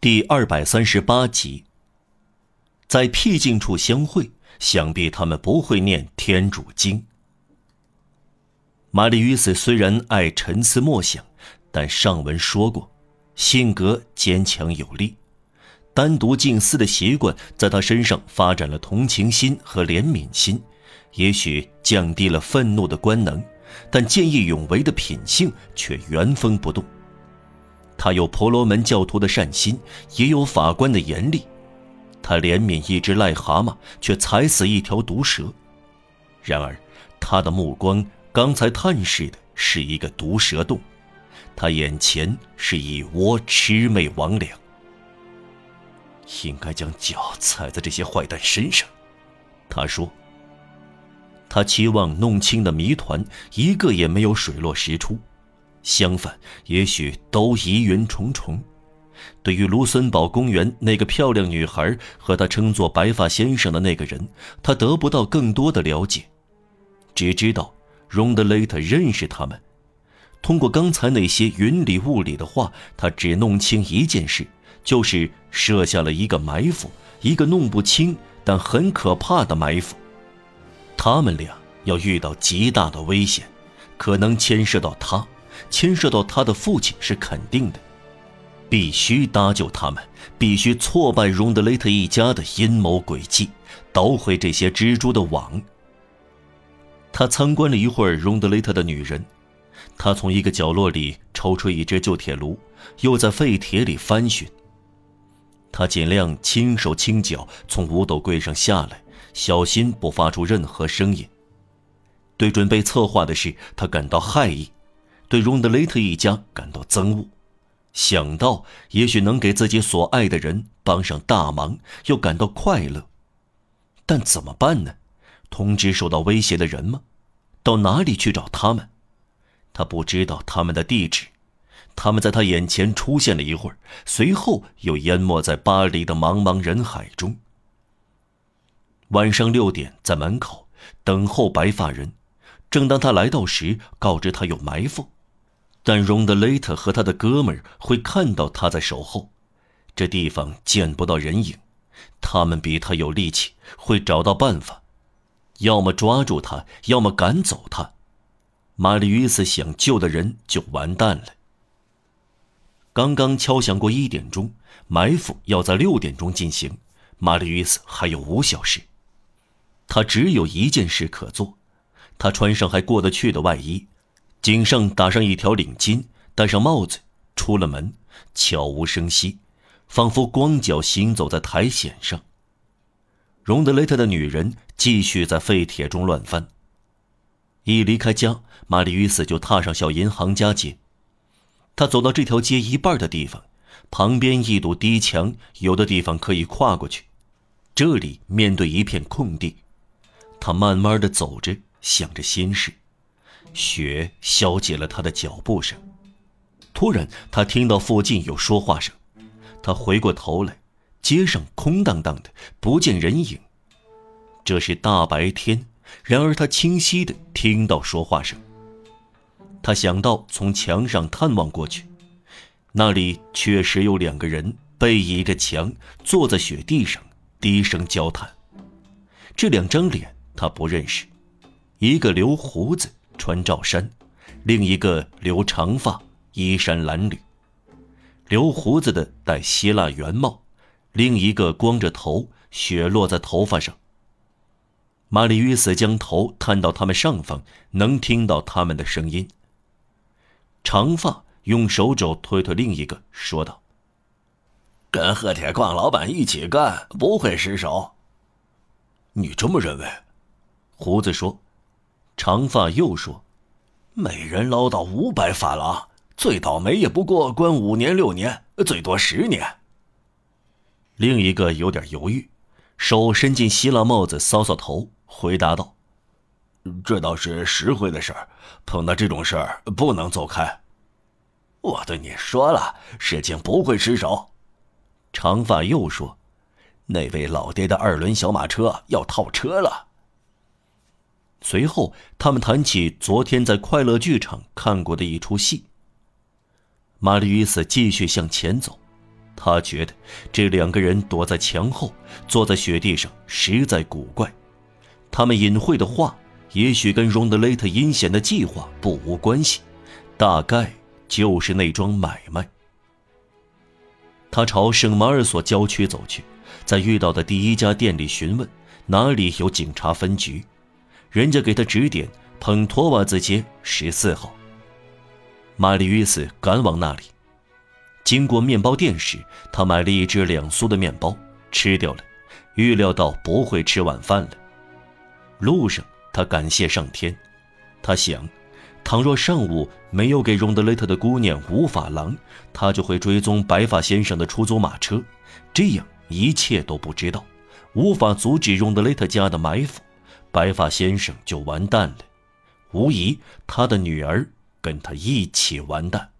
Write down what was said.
第二百三十八集。在僻静处相会，想必他们不会念天主经。玛丽与斯虽然爱沉思默想，但上文说过，性格坚强有力，单独静思的习惯在他身上发展了同情心和怜悯心，也许降低了愤怒的官能，但见义勇为的品性却原封不动。他有婆罗门教徒的善心，也有法官的严厉。他怜悯一只癞蛤蟆，却踩死一条毒蛇。然而，他的目光刚才探视的是一个毒蛇洞，他眼前是一窝魑魅魍魉。应该将脚踩在这些坏蛋身上，他说。他期望弄清的谜团一个也没有水落石出。相反，也许都疑云重重。对于卢森堡公园那个漂亮女孩和她称作“白发先生”的那个人，他得不到更多的了解，只知道荣德雷特认识他们。通过刚才那些云里雾里的话，他只弄清一件事，就是设下了一个埋伏，一个弄不清但很可怕的埋伏。他们俩要遇到极大的危险，可能牵涉到他。牵涉到他的父亲是肯定的，必须搭救他们，必须挫败荣德雷特一家的阴谋诡计，捣毁这些蜘蛛的网。他参观了一会儿荣德雷特的女人，他从一个角落里抽出一只旧铁炉，又在废铁里翻寻。他尽量轻手轻脚从五斗柜上下来，小心不发出任何声音。对准备策划的事，他感到害意。对荣德雷特一家感到憎恶，想到也许能给自己所爱的人帮上大忙，又感到快乐。但怎么办呢？通知受到威胁的人吗？到哪里去找他们？他不知道他们的地址。他们在他眼前出现了一会儿，随后又淹没在巴黎的茫茫人海中。晚上六点，在门口等候白发人。正当他来到时，告知他有埋伏。但荣德雷特和他的哥们儿会看到他在守候，这地方见不到人影，他们比他有力气，会找到办法，要么抓住他，要么赶走他。玛丽·与斯想救的人就完蛋了。刚刚敲响过一点钟，埋伏要在六点钟进行，玛丽·与斯还有五小时，他只有一件事可做，他穿上还过得去的外衣。颈上打上一条领巾，戴上帽子，出了门，悄无声息，仿佛光脚行走在苔藓上。荣德雷特的女人继续在废铁中乱翻。一离开家，玛丽·与斯就踏上小银行家街。他走到这条街一半的地方，旁边一堵低墙，有的地方可以跨过去。这里面对一片空地。他慢慢的走着，想着心事。雪消解了他的脚步声。突然，他听到附近有说话声。他回过头来，街上空荡荡的，不见人影。这是大白天，然而他清晰的听到说话声。他想到从墙上探望过去，那里确实有两个人背倚着墙，坐在雪地上，低声交谈。这两张脸他不认识，一个留胡子。穿罩衫，另一个留长发，衣衫褴褛；留胡子的戴希腊圆帽，另一个光着头，雪落在头发上。玛丽·与斯将头探到他们上方，能听到他们的声音。长发用手肘推推另一个，说道：“跟贺铁矿老板一起干，不会失手。”你这么认为？胡子说。长发又说：“每人捞到五百法郎，最倒霉也不过关五年六年，最多十年。”另一个有点犹豫，手伸进希腊帽子搔搔头，回答道：“这倒是实惠的事儿，碰到这种事儿不能走开。”我对你说了，事情不会失手。长发又说：“那位老爹的二轮小马车要套车了。”随后，他们谈起昨天在快乐剧场看过的一出戏。玛丽·与斯继续向前走，他觉得这两个人躲在墙后，坐在雪地上，实在古怪。他们隐晦的话，也许跟荣德雷特阴险的计划不无关系，大概就是那桩买卖。他朝圣马尔索郊区走去，在遇到的第一家店里询问哪里有警察分局，人家给他指点捧托瓦兹街十四号。玛丽与斯赶往那里，经过面包店时，他买了一只两苏的面包吃掉了，预料到不会吃晚饭了。路上，他感谢上天，他想。倘若上午没有给荣德雷特的姑娘五法郎，他就会追踪白发先生的出租马车，这样一切都不知道，无法阻止荣德雷特家的埋伏，白发先生就完蛋了，无疑他的女儿跟他一起完蛋。